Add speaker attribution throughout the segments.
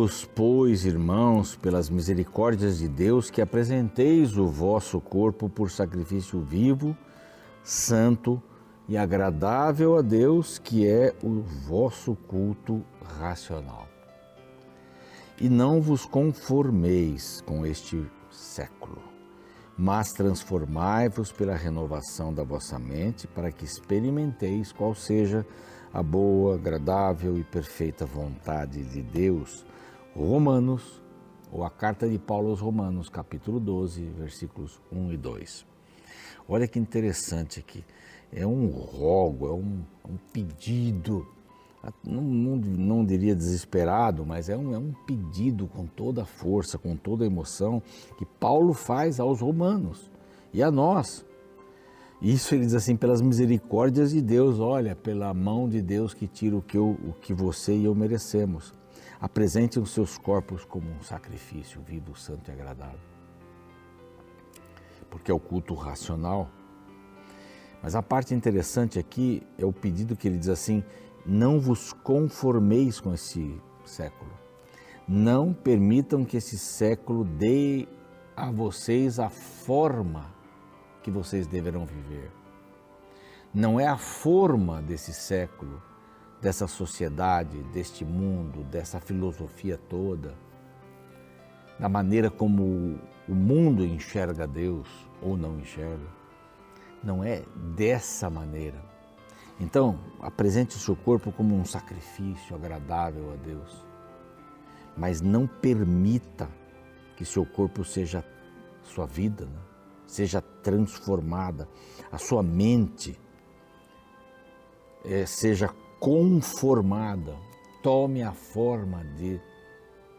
Speaker 1: Rogo-vos, pois, irmãos, pelas misericórdias de Deus, que apresenteis o vosso corpo por sacrifício vivo, santo e agradável a Deus, que é o vosso culto racional. E não vos conformeis com este século, mas transformai-vos pela renovação da vossa mente, para que experimenteis qual seja a boa, agradável e perfeita vontade de Deus. Romanos, ou a carta de Paulo aos Romanos, capítulo 12, versículos 1 e 2. Olha que interessante aqui. É um rogo, é um, um pedido, não, não, não, diria desesperado, mas é um, é um pedido com toda a força, com toda a emoção que Paulo faz aos romanos e a nós isso ele diz assim, pelas misericórdias de Deus, olha, pela mão de Deus que tira o que, eu, o que você e eu merecemos. Apresentem os seus corpos como um sacrifício vivo, santo e agradável. Porque é o culto racional. Mas a parte interessante aqui é o pedido que ele diz assim: não vos conformeis com esse século. Não permitam que esse século dê a vocês a forma que vocês deverão viver. Não é a forma desse século, dessa sociedade, deste mundo, dessa filosofia toda, da maneira como o mundo enxerga Deus ou não enxerga. Não é dessa maneira. Então, apresente o seu corpo como um sacrifício agradável a Deus, mas não permita que seu corpo seja sua vida, né? seja transformada, a sua mente é, seja conformada, tome a forma de,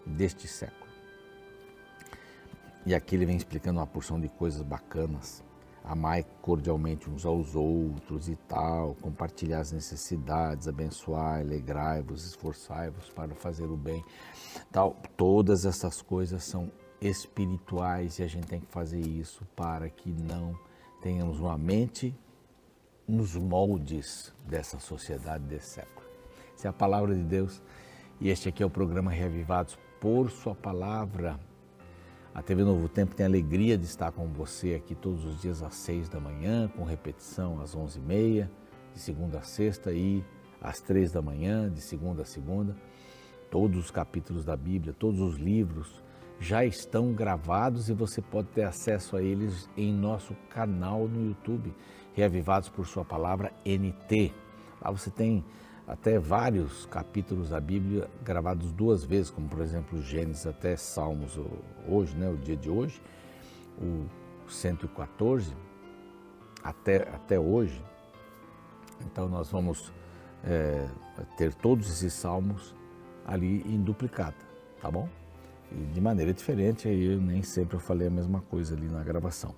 Speaker 1: deste século. E aqui ele vem explicando uma porção de coisas bacanas. Amai cordialmente uns aos outros e tal, compartilhar as necessidades, abençoar, alegrai-vos, esforçai-vos para fazer o bem. Tal, todas essas coisas são espirituais e a gente tem que fazer isso para que não tenhamos uma mente nos moldes dessa sociedade desse século. Essa é a palavra de Deus e este aqui é o programa Reavivados por Sua Palavra. A TV Novo Tempo tem a alegria de estar com você aqui todos os dias às seis da manhã, com repetição às onze e meia, de segunda a sexta e às três da manhã, de segunda a segunda. Todos os capítulos da Bíblia, todos os livros já estão gravados e você pode ter acesso a eles em nosso canal no YouTube, Reavivados por Sua Palavra NT. Lá você tem até vários capítulos da Bíblia gravados duas vezes, como por exemplo Gênesis até Salmos hoje, né, o dia de hoje, o 114 até, até hoje. Então nós vamos é, ter todos esses salmos ali em duplicata, tá bom? de maneira diferente, aí nem sempre eu falei a mesma coisa ali na gravação.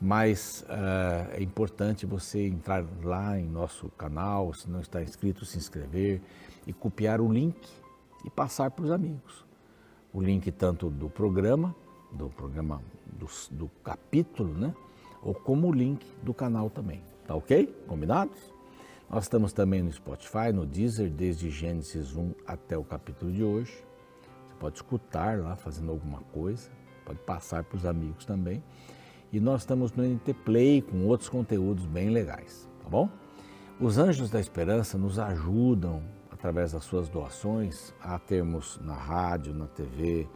Speaker 1: Mas uh, é importante você entrar lá em nosso canal, se não está inscrito, se inscrever e copiar o link e passar para os amigos. O link tanto do programa, do programa do, do capítulo, né? Ou como o link do canal também. Tá ok? Combinados? Nós estamos também no Spotify, no Deezer, desde Gênesis 1 até o capítulo de hoje pode escutar lá fazendo alguma coisa, pode passar para os amigos também. E nós estamos no NT Play com outros conteúdos bem legais, tá bom? Os Anjos da Esperança nos ajudam, através das suas doações, a termos na rádio, na TV,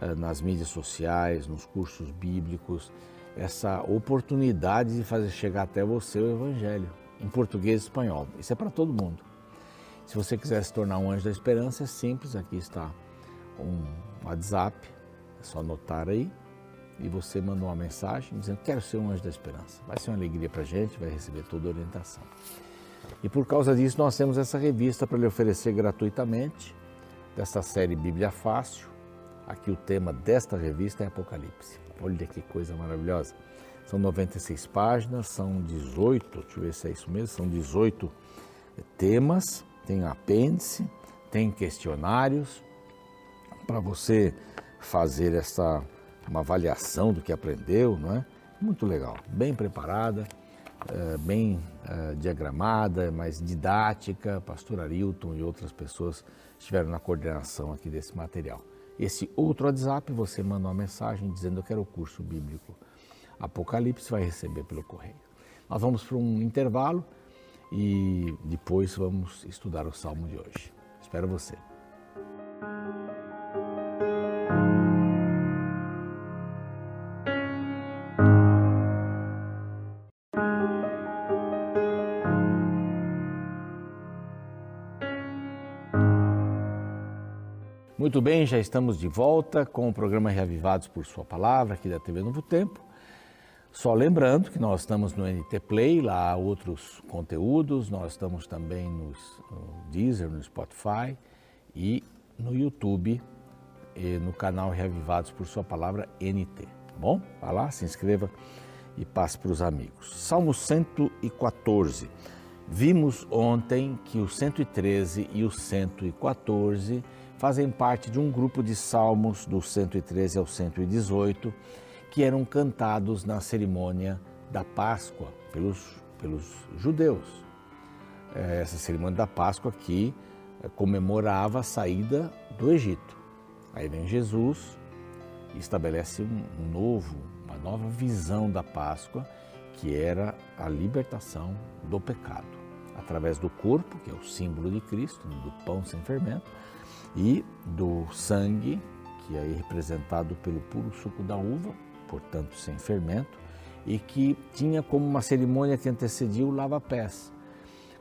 Speaker 1: eh, nas mídias sociais, nos cursos bíblicos, essa oportunidade de fazer chegar até você o Evangelho, em português e espanhol. Isso é para todo mundo. Se você quiser se tornar um anjo da esperança, é simples, aqui está um WhatsApp, é só anotar aí, e você mandou uma mensagem dizendo quero ser um anjo da esperança. Vai ser uma alegria para a gente, vai receber toda a orientação. E por causa disso nós temos essa revista para lhe oferecer gratuitamente, dessa série Bíblia Fácil. Aqui o tema desta revista é Apocalipse. Olha que coisa maravilhosa. São 96 páginas, são 18, deixa eu ver se é isso mesmo, são 18 temas, tem apêndice, tem questionários, para você fazer essa uma avaliação do que aprendeu, não é? Muito legal, bem preparada, é, bem é, diagramada, mais didática. Pastor Arilton e outras pessoas estiveram na coordenação aqui desse material. Esse outro WhatsApp, você manda uma mensagem dizendo que era o curso bíblico Apocalipse, vai receber pelo correio. Nós vamos para um intervalo e depois vamos estudar o Salmo de hoje. Espero você. Muito bem, já estamos de volta com o programa Reavivados por Sua Palavra, aqui da TV Novo Tempo. Só lembrando que nós estamos no NT Play, lá há outros conteúdos, nós estamos também nos, no Deezer, no Spotify e no YouTube, e no canal Reavivados por Sua Palavra NT. Tá bom? Vá lá, se inscreva e passe para os amigos. Salmo 114. Vimos ontem que o 113 e o 114 fazem parte de um grupo de salmos do 113 ao 118 que eram cantados na cerimônia da Páscoa pelos, pelos judeus. É, essa cerimônia da Páscoa que é, comemorava a saída do Egito. Aí vem Jesus e estabelece um novo, uma nova visão da Páscoa, que era a libertação do pecado, através do corpo, que é o símbolo de Cristo, do pão sem fermento, e do sangue, que é representado pelo puro suco da uva, portanto sem fermento, e que tinha como uma cerimônia que antecedia o lava-pés,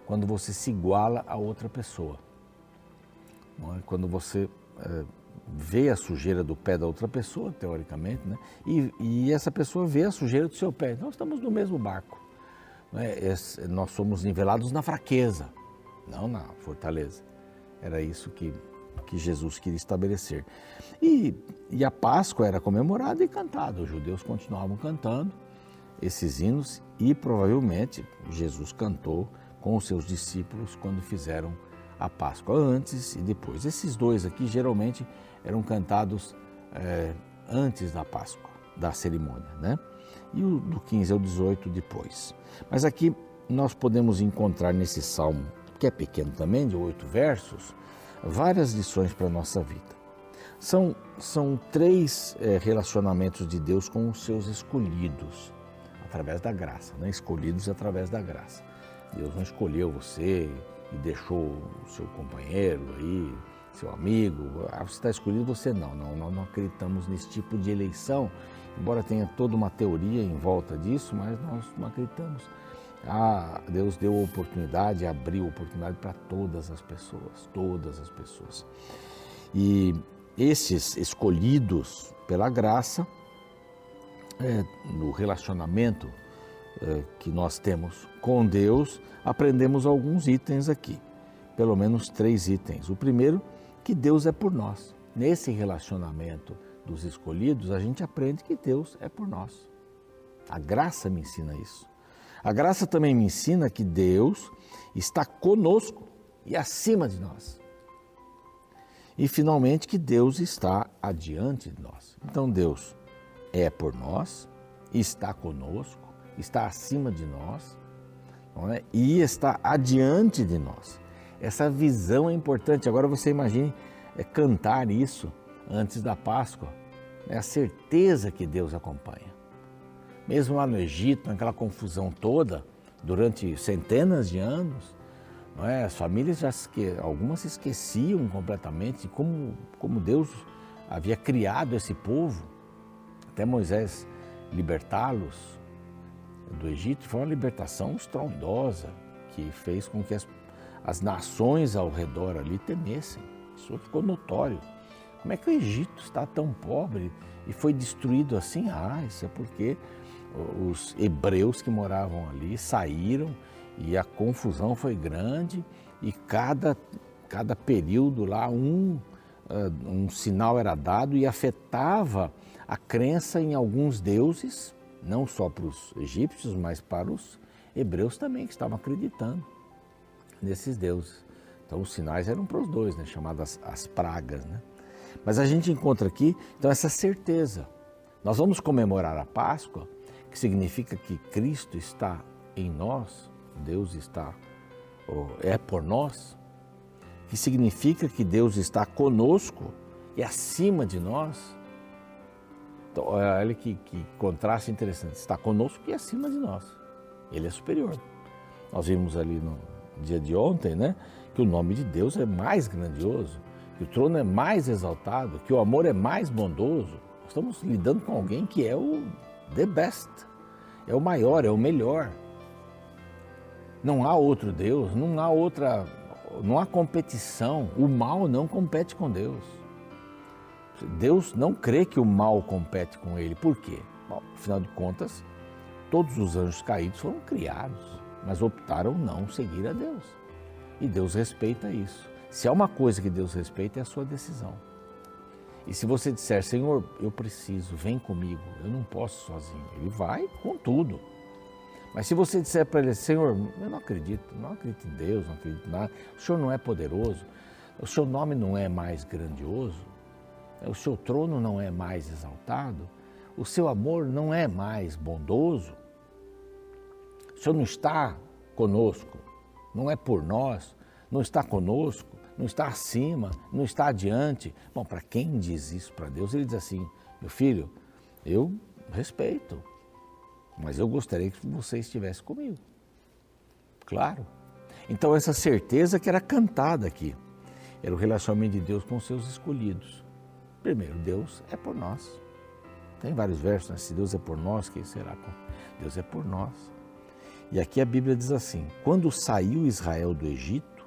Speaker 1: quando você se iguala a outra pessoa. É? Quando você é, vê a sujeira do pé da outra pessoa, teoricamente, né? e, e, essa pessoa vê a sujeira do seu pé. Nós estamos no mesmo barco. É? Nós somos nivelados na fraqueza, não na fortaleza. Era isso que que Jesus queria estabelecer. E, e a Páscoa era comemorada e cantada, os judeus continuavam cantando esses hinos e provavelmente Jesus cantou com os seus discípulos quando fizeram a Páscoa, antes e depois. Esses dois aqui geralmente eram cantados é, antes da Páscoa, da cerimônia, né? E o do 15 ao 18 depois. Mas aqui nós podemos encontrar nesse salmo, que é pequeno também, de oito versos, várias lições para a nossa vida. São, são três é, relacionamentos de Deus com os seus escolhidos, através da graça, né? escolhidos através da graça. Deus não escolheu você e deixou o seu companheiro aí, seu amigo, ah, você está escolhido, você não. não. Nós não acreditamos nesse tipo de eleição, embora tenha toda uma teoria em volta disso, mas nós não acreditamos. Ah, Deus deu oportunidade, abriu oportunidade para todas as pessoas, todas as pessoas. E esses escolhidos pela graça, é, no relacionamento é, que nós temos com Deus, aprendemos alguns itens aqui, pelo menos três itens. O primeiro, que Deus é por nós. Nesse relacionamento dos escolhidos, a gente aprende que Deus é por nós. A graça me ensina isso. A graça também me ensina que Deus está conosco e acima de nós. E finalmente que Deus está adiante de nós. Então Deus é por nós, está conosco, está acima de nós é? e está adiante de nós. Essa visão é importante. Agora você imagine é, cantar isso antes da Páscoa. É a certeza que Deus acompanha. Mesmo lá no Egito, naquela confusão toda, durante centenas de anos, é? as famílias já algumas se esqueciam completamente de como, como Deus havia criado esse povo, até Moisés libertá-los do Egito, foi uma libertação estrondosa que fez com que as, as nações ao redor ali temessem. Isso ficou notório. Como é que o Egito está tão pobre e foi destruído assim? Ah, isso é porque os hebreus que moravam ali saíram e a confusão foi grande e cada, cada período lá um, uh, um sinal era dado e afetava a crença em alguns deuses, não só para os egípcios, mas para os hebreus também que estavam acreditando nesses deuses. Então os sinais eram para os dois, né, chamadas as pragas. Né? Mas a gente encontra aqui então essa certeza. Nós vamos comemorar a Páscoa que significa que Cristo está em nós, Deus está, é por nós, que significa que Deus está conosco e acima de nós. Então, olha que, que contraste interessante. Está conosco e acima de nós. Ele é superior. Nós vimos ali no dia de ontem, né? Que o nome de Deus é mais grandioso, que o trono é mais exaltado, que o amor é mais bondoso. Estamos lidando com alguém que é o the best, é o maior, é o melhor. Não há outro Deus, não há outra, não há competição. O mal não compete com Deus. Deus não crê que o mal compete com ele. Por quê? Bom, afinal de contas, todos os anjos caídos foram criados, mas optaram não seguir a Deus. E Deus respeita isso. Se há uma coisa que Deus respeita é a sua decisão. E se você disser, Senhor, eu preciso, vem comigo, eu não posso sozinho, ele vai com tudo. Mas se você disser para ele, Senhor, eu não acredito, não acredito em Deus, não acredito em nada, o Senhor não é poderoso, o seu nome não é mais grandioso, o seu trono não é mais exaltado, o seu amor não é mais bondoso, o Senhor não está conosco, não é por nós, não está conosco, não está acima, não está adiante. Bom, para quem diz isso para Deus, ele diz assim: meu filho, eu respeito, mas eu gostaria que você estivesse comigo. Claro. Então, essa certeza que era cantada aqui era o relacionamento de Deus com os seus escolhidos. Primeiro, Deus é por nós. Tem vários versos, né? se Deus é por nós, quem será? Deus é por nós. E aqui a Bíblia diz assim: quando saiu Israel do Egito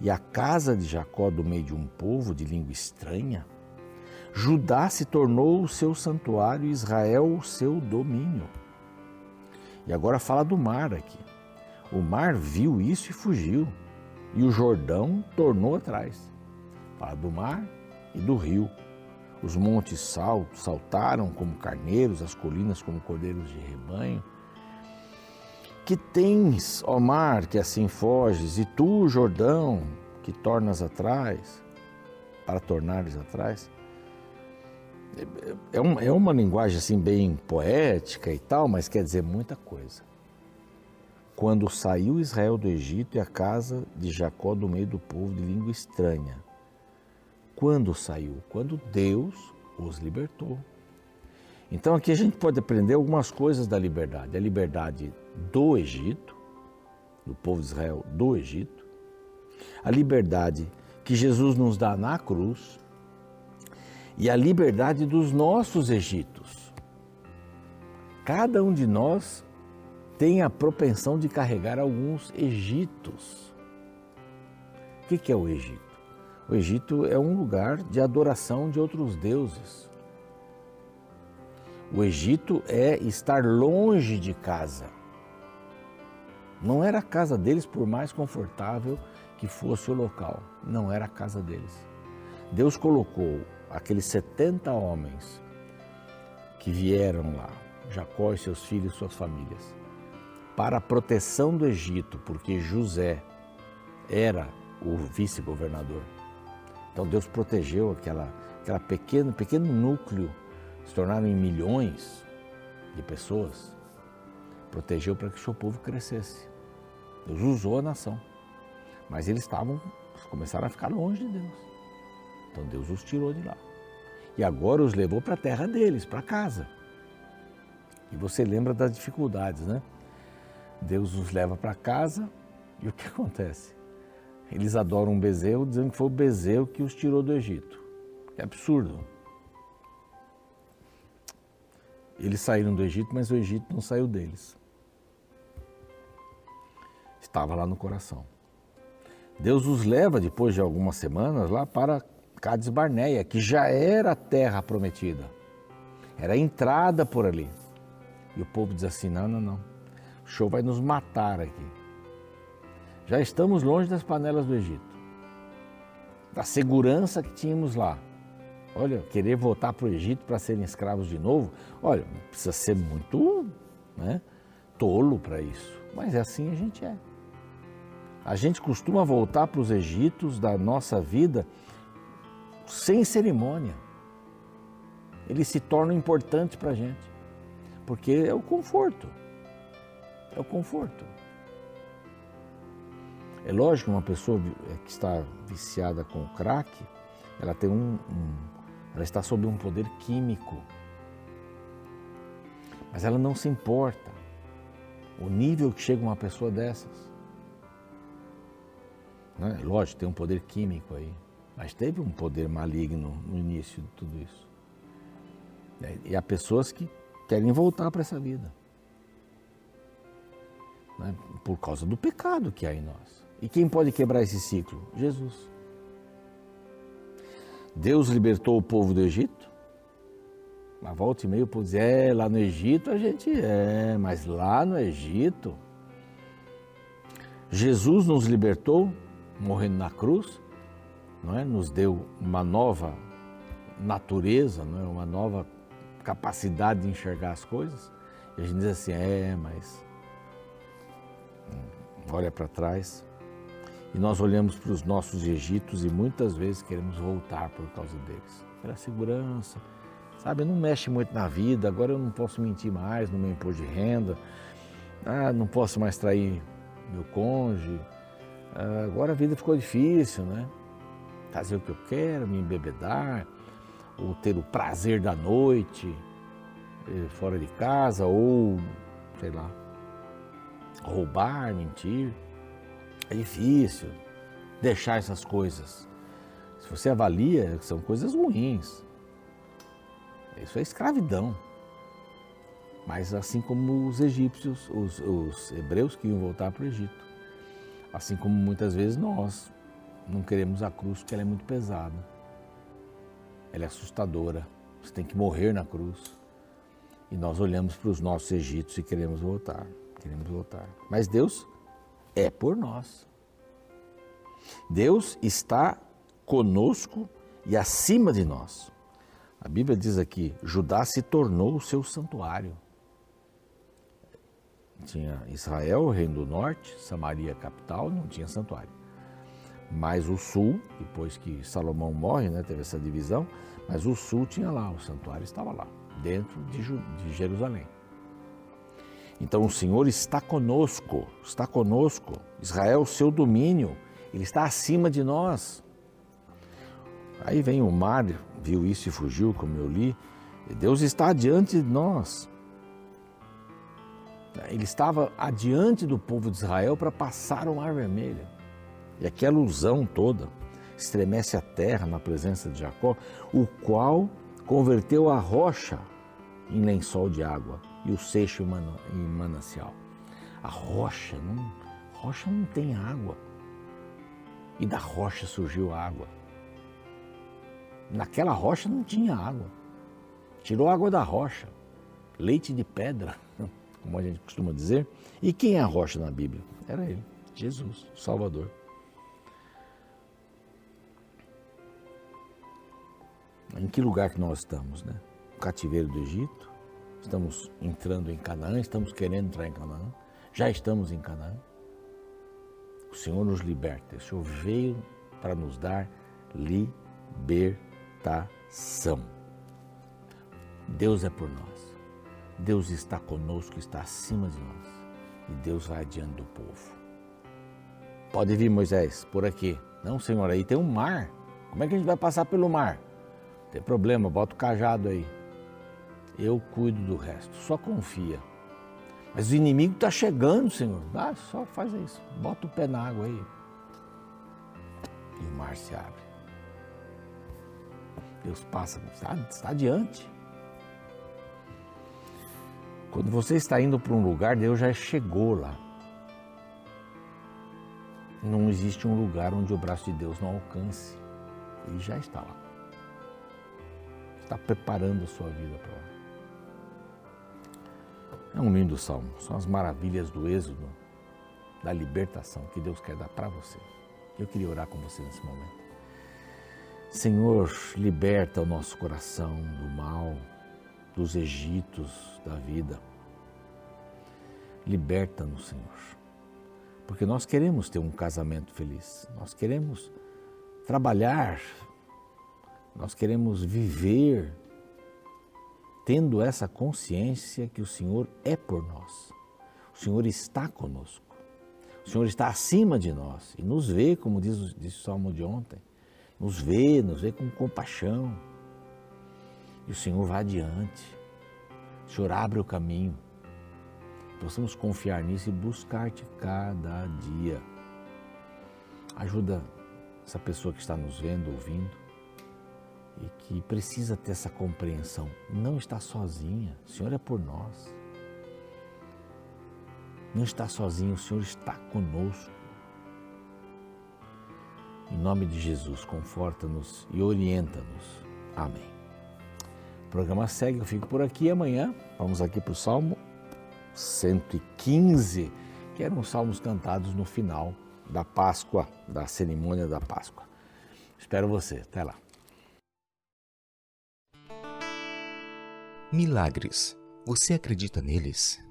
Speaker 1: e a casa de Jacó do meio de um povo de língua estranha, Judá se tornou o seu santuário e Israel o seu domínio. E agora fala do mar aqui. O mar viu isso e fugiu, e o Jordão tornou atrás. Fala do mar e do rio. Os montes sal, saltaram como carneiros, as colinas como cordeiros de rebanho. Que tens, ó mar, que assim foges, e tu, Jordão, que tornas atrás, para tornares atrás? É, uma, é uma linguagem assim bem poética e tal, mas quer dizer muita coisa. Quando saiu Israel do Egito e a casa de Jacó do meio do povo de língua estranha, quando saiu? Quando Deus os libertou. Então aqui a gente pode aprender algumas coisas da liberdade. A liberdade do Egito, do povo de Israel do Egito, a liberdade que Jesus nos dá na cruz e a liberdade dos nossos Egitos. Cada um de nós tem a propensão de carregar alguns Egitos. O que é o Egito? O Egito é um lugar de adoração de outros deuses. O Egito é estar longe de casa. Não era a casa deles, por mais confortável que fosse o local. Não era a casa deles. Deus colocou aqueles 70 homens que vieram lá, Jacó e seus filhos e suas famílias, para a proteção do Egito, porque José era o vice-governador. Então Deus protegeu aquela, aquela pequeno, pequeno núcleo, se tornaram em milhões de pessoas, protegeu para que o seu povo crescesse. Deus usou a nação, mas eles estavam, começaram a ficar longe de Deus. Então Deus os tirou de lá. E agora os levou para a terra deles, para casa. E você lembra das dificuldades, né? Deus os leva para casa e o que acontece? Eles adoram um bezerro, dizendo que foi o bezerro que os tirou do Egito. É absurdo. Eles saíram do Egito, mas o Egito não saiu deles. Estava lá no coração. Deus os leva, depois de algumas semanas, lá para Cades Barneia, que já era a terra prometida. Era a entrada por ali. E o povo diz assim: não, não, não. O show vai nos matar aqui. Já estamos longe das panelas do Egito, da segurança que tínhamos lá. Olha, querer voltar para o Egito para serem escravos de novo, olha, precisa ser muito né, tolo para isso. Mas é assim a gente é. A gente costuma voltar para os Egitos da nossa vida sem cerimônia. Eles se tornam importantes para a gente, porque é o conforto. É o conforto. É lógico que uma pessoa é, que está viciada com crack, ela tem um, um ela está sob um poder químico. Mas ela não se importa o nível que chega uma pessoa dessas. Né? Lógico, tem um poder químico aí, mas teve um poder maligno no início de tudo isso. E há pessoas que querem voltar para essa vida. Né? Por causa do pecado que há em nós. E quem pode quebrar esse ciclo? Jesus. Deus libertou o povo do Egito. Na volta e meio, povo dizer, é, lá no Egito a gente é, mas lá no Egito. Jesus nos libertou, morrendo na cruz, não é? nos deu uma nova natureza, não é? uma nova capacidade de enxergar as coisas. E a gente diz assim, é, mas olha para trás. E nós olhamos para os nossos Egitos e muitas vezes queremos voltar por causa deles. Pela segurança, sabe? Não mexe muito na vida, agora eu não posso mentir mais no meu imposto de renda, ah, não posso mais trair meu cônjuge, agora a vida ficou difícil, né? Fazer o que eu quero, me embebedar, ou ter o prazer da noite eh, fora de casa, ou, sei lá, roubar, mentir. É difícil deixar essas coisas. Se você avalia, são coisas ruins. Isso é escravidão. Mas assim como os egípcios, os, os hebreus que iam voltar para o Egito. Assim como muitas vezes nós não queremos a cruz porque ela é muito pesada ela é assustadora. Você tem que morrer na cruz. E nós olhamos para os nossos Egípcios e queremos voltar, queremos voltar. Mas Deus é por nós. Deus está conosco e acima de nós. A Bíblia diz aqui: Judá se tornou o seu santuário. Tinha Israel, o reino do norte, Samaria, capital, não tinha santuário mas o sul, depois que Salomão morre, né, teve essa divisão, mas o sul tinha lá, o santuário estava lá, dentro de, de Jerusalém. Então o Senhor está conosco, está conosco. Israel, seu domínio, ele está acima de nós. Aí vem o mar, viu isso e fugiu, como eu li. Deus está adiante de nós. Ele estava adiante do povo de Israel para passar o mar vermelho. E aquela ilusão toda estremece a terra na presença de Jacó, o qual converteu a rocha em lençol de água e o seixo em manancial. A rocha não, rocha não tem água. E da rocha surgiu água. Naquela rocha não tinha água. Tirou água da rocha. Leite de pedra, como a gente costuma dizer. E quem é a rocha na Bíblia? Era ele, Jesus, o Salvador. em que lugar que nós estamos, né? O cativeiro do Egito, estamos entrando em Canaã, estamos querendo entrar em Canaã, já estamos em Canaã. O Senhor nos liberta, o Senhor veio para nos dar libertação. Deus é por nós, Deus está conosco, está acima de nós e Deus vai adiante do povo. Pode vir, Moisés, por aqui. Não, Senhor, aí tem um mar. Como é que a gente vai passar pelo mar? Tem problema, bota o cajado aí. Eu cuido do resto, só confia. Mas o inimigo está chegando, Senhor. Ah, só faz isso. Bota o pé na água aí. E o mar se abre. Deus passa, está, está adiante. Quando você está indo para um lugar, Deus já chegou lá. Não existe um lugar onde o braço de Deus não alcance. Ele já está lá está preparando a sua vida para lá. É um lindo salmo, são as maravilhas do êxodo, da libertação que Deus quer dar para você. Eu queria orar com você nesse momento. Senhor, liberta o nosso coração do mal, dos egitos da vida. Liberta-nos, Senhor. Porque nós queremos ter um casamento feliz, nós queremos trabalhar nós queremos viver tendo essa consciência que o Senhor é por nós. O Senhor está conosco. O Senhor está acima de nós e nos vê, como diz, diz o Salmo de ontem. Nos vê, nos vê com compaixão. E o Senhor vai adiante. O Senhor abre o caminho. Possamos confiar nisso e buscar-te cada dia. Ajuda essa pessoa que está nos vendo, ouvindo e que precisa ter essa compreensão. Não está sozinha, o Senhor é por nós. Não está sozinho, o Senhor está conosco. Em nome de Jesus, conforta-nos e orienta-nos. Amém. Programa segue, eu fico por aqui. Amanhã vamos aqui para o Salmo 115, que eram os salmos cantados no final da Páscoa, da cerimônia da Páscoa. Espero você. Até lá.
Speaker 2: Milagres. Você acredita neles?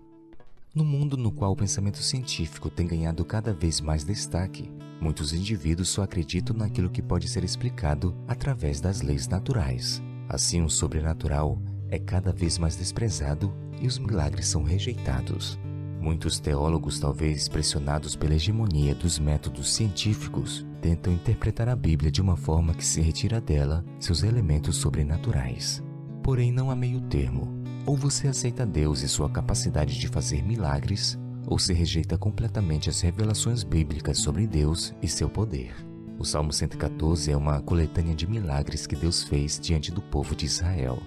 Speaker 2: No mundo no qual o pensamento científico tem ganhado cada vez mais destaque, muitos indivíduos só acreditam naquilo que pode ser explicado através das leis naturais. Assim, o sobrenatural é cada vez mais desprezado e os milagres são rejeitados. Muitos teólogos, talvez pressionados pela hegemonia dos métodos científicos, tentam interpretar a Bíblia de uma forma que se retira dela seus elementos sobrenaturais. Porém, não há meio termo. Ou você aceita Deus e sua capacidade de fazer milagres, ou se rejeita completamente as revelações bíblicas sobre Deus e seu poder. O Salmo 114 é uma coletânea de milagres que Deus fez diante do povo de Israel.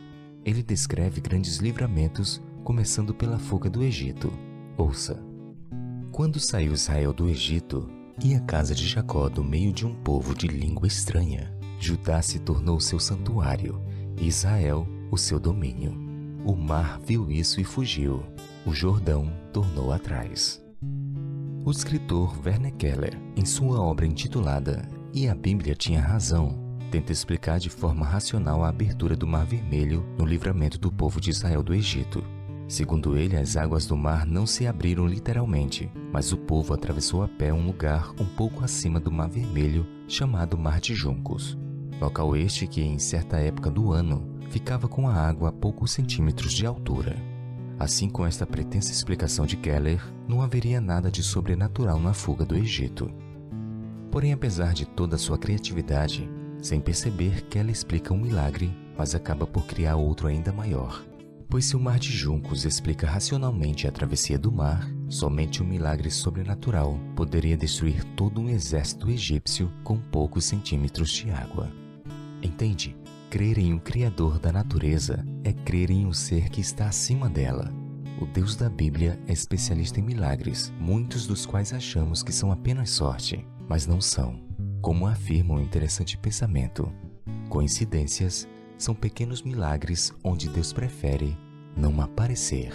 Speaker 2: Ele descreve grandes livramentos, começando pela fuga do Egito, Ouça. Quando saiu Israel do Egito e a casa de Jacó do meio de um povo de língua estranha, Judá se tornou seu santuário, Israel o seu domínio. O mar viu isso e fugiu. O Jordão tornou atrás. O escritor Werner Keller, em sua obra intitulada E a Bíblia tinha razão, tenta explicar de forma racional a abertura do Mar Vermelho no livramento do povo de Israel do Egito. Segundo ele, as águas do mar não se abriram literalmente, mas o povo atravessou a pé um lugar um pouco acima do Mar Vermelho, chamado Mar de Juncos. Local este que, em certa época do ano, ficava com a água a poucos centímetros de altura. Assim, com esta pretensa explicação de Keller, não haveria nada de sobrenatural na fuga do Egito. Porém, apesar de toda a sua criatividade, sem perceber, Keller explica um milagre, mas acaba por criar outro ainda maior. Pois se o mar de juncos explica racionalmente a travessia do mar, somente um milagre sobrenatural poderia destruir todo um exército egípcio com poucos centímetros de água. Entende? Crer em um Criador da natureza é crer em um ser que está acima dela. O Deus da Bíblia é especialista em milagres, muitos dos quais achamos que são apenas sorte, mas não são. Como afirma um interessante pensamento, coincidências são pequenos milagres onde Deus prefere não aparecer.